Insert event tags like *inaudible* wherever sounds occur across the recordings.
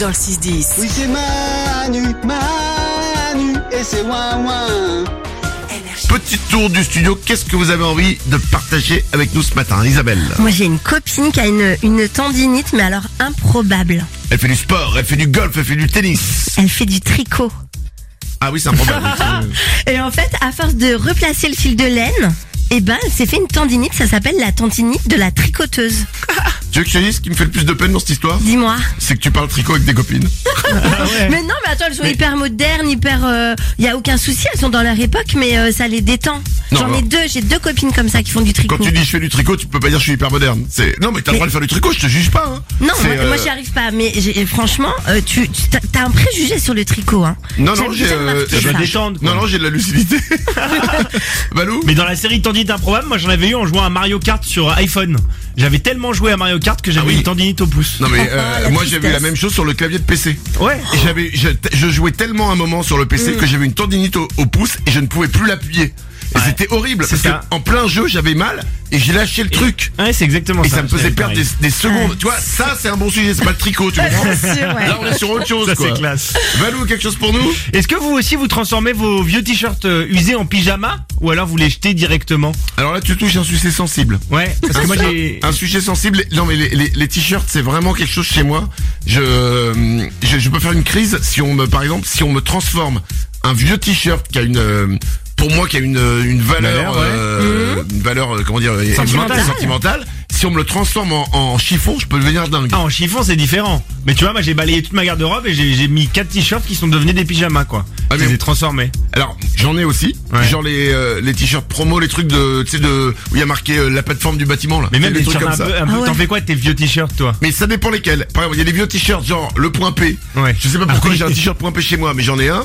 dans le 6-10. Oui, c'est Manu, Manu, et c'est ouin ouin. Petit tour du studio, qu'est-ce que vous avez envie de partager avec nous ce matin, Isabelle? Moi j'ai une copine qui a une, une tendinite, mais alors improbable. Elle fait du sport, elle fait du golf, elle fait du tennis. Elle fait du tricot. Ah oui, c'est improbable. *laughs* Et en fait, à force de replacer le fil de laine, eh ben, elle s'est fait une tendinite, ça s'appelle la tendinite de la tricoteuse. Tu veux que je te dise ce qui me fait le plus de peine dans cette histoire Dis-moi. C'est que tu parles tricot avec des copines. *laughs* Mais non, mais attends, elles sont hyper modernes, hyper... Il y a aucun souci, elles sont dans leur époque, mais euh, ça les détend. J'en ai deux, j'ai deux copines comme ça qui font du tricot. Quand tu dis je fais du tricot, tu peux pas dire je suis hyper moderne. C'est non mais t'as le droit de faire du tricot, je te juge pas. Hein. Non, C'est, moi, euh, moi j'y arrive pas, mais franchement, euh, tu tu- t'as un préjugé sur le tricot, hein. Non, non, j'ai, euh, je détendre. quoi. Non non, j'ai de la lucidité. *laughs* *laughs* Balou Mais dans la série Tendinite improbable, moi j'en avais eu en jouant à Mario Kart sur iPhone. J'avais tellement joué à Mario Kart que j'avais Ah oui. une tendinite au pouce. Non mais *laughs* euh, moi tristesse. la même chose sur le clavier de PC. Ouais. Et j'avais, je, je jouais tellement un moment sur le Mm. PC que j'avais une tendinite au, au pouce et je ne pouvais plus l'appuyer. Et c'était horrible parce que ça. en plein jeu j'avais mal et j'ai lâché le truc. Ouais, c'est exactement Et ça. ça me faisait perdre des, secondes. Tu vois, ça c'est un bon sujet, c'est pas le tricot, tu *laughs* comprends C'est sûr, ouais. Là on est sur autre chose Ça quoi. c'est classe. Valou, quelque chose pour nous? Est-ce que vous aussi vous transformez vos vieux t-shirts euh, usés en pyjama ou alors vous les jetez directement? Alors là tu touches un sujet sensible. Ouais, parce que moi j'ai Un sujet sensible. Non mais les, les, les t-shirts c'est vraiment quelque chose chez moi. Je, je je peux faire une crise si on me par exemple si on me transforme un vieux t-shirt qui a une euh, pour moi qui a une une valeur Valeur, ouais. euh, une valeur euh, comment dire euh, Sentimentale. sentimentale. Si on me le transforme en, en chiffon, je peux devenir dingue. Ah, en chiffon c'est différent. Mais tu vois, moi j'ai balayé toute ma garde-robe et j'ai mis quatre t-shirts qui sont devenus des pyjamas quoi. Ah, je mais- les ai transformés. Alors j'en ai aussi, Ouais. genre les euh, les t-shirts promo, les trucs de tu sais de où il y a marqué euh, la plateforme du bâtiment là. Mais même des des trucs t-shirts comme un ça. peu, un peu- Ah ouais. t'en fais quoi de tes vieux t-shirts toi? Mais ça dépend lesquels. Par exemple, il y a des vieux t-shirts genre le point P. Ouais. Je sais pas pourquoi Ah oui. j'ai un t-shirt point P chez moi, mais j'en ai un.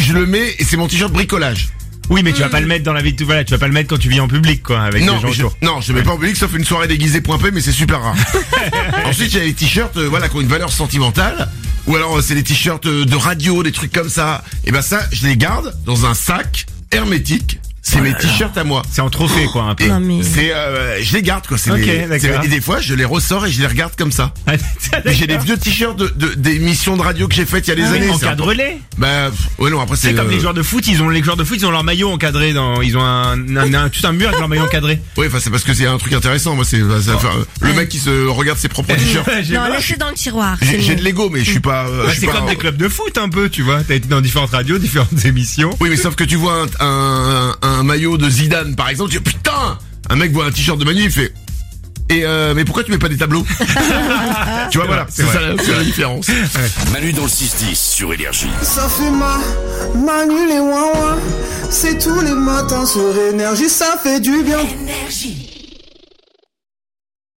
Je le mets et c'est mon t-shirt bricolage. Oui, mais tu vas pas le mettre dans la vie de tout voilà, tu vas pas le mettre quand tu vis en public quoi avec non, les gens mais je, autour. non, je mets pas en public sauf une soirée déguisée point P, mais c'est super rare. *laughs* Ensuite, il y a les t-shirts, euh, voilà, qui ont une valeur sentimentale. Ou alors, euh, c'est des t-shirts euh, de radio, des trucs comme ça. Et ben ça, je les garde dans un sac hermétique. C'est mes t-shirts à moi. C'est en trophée quoi un peu. Et Non, mais- c'est, euh, je les garde quoi. C'est Ok, les- d'accord. c'est- et des fois, je les ressors et je les regarde comme ça. *laughs* Ah, j'ai des vieux t-shirts de, de- d'émissions de radio que j'ai faites il y a des Ah années. c'est encadre-les. Bah, pff, ouais, non, après c'est. C'est comme euh, les joueurs de foot, ils ont les joueurs de foot, ils ont leur maillot encadré dans, ils ont un, un, un- tout un mur avec leur maillot encadré. *laughs* Ouais, enfin, c'est parce que c'est un truc intéressant. Moi, c'est, ça- euh, le mec qui se regarde ses propres t-shirts. J'ai Non, pas- laissez dans le tiroir. c'est J'ai, mieux. de l'ego, mais je suis pas. euh, Bah, je suis c'est pas comme un- des clubs de foot un peu, tu vois. T'as été dans différentes radios, différentes *laughs* émissions. Oui, mais sauf que tu vois un, un, un maillot de Zidane, par exemple, tu dis putain, un mec voit un t-shirt de Manu, il fait. Et euh, mais pourquoi tu mets pas des tableaux *laughs* Tu vois, voilà, c'est ça la, c'est la différence. Manu dans le 6-10 sur Énergie. Ça fait ma, Manu les ouin. C'est tous les matins sur énergie, ça fait du bien. Énergie.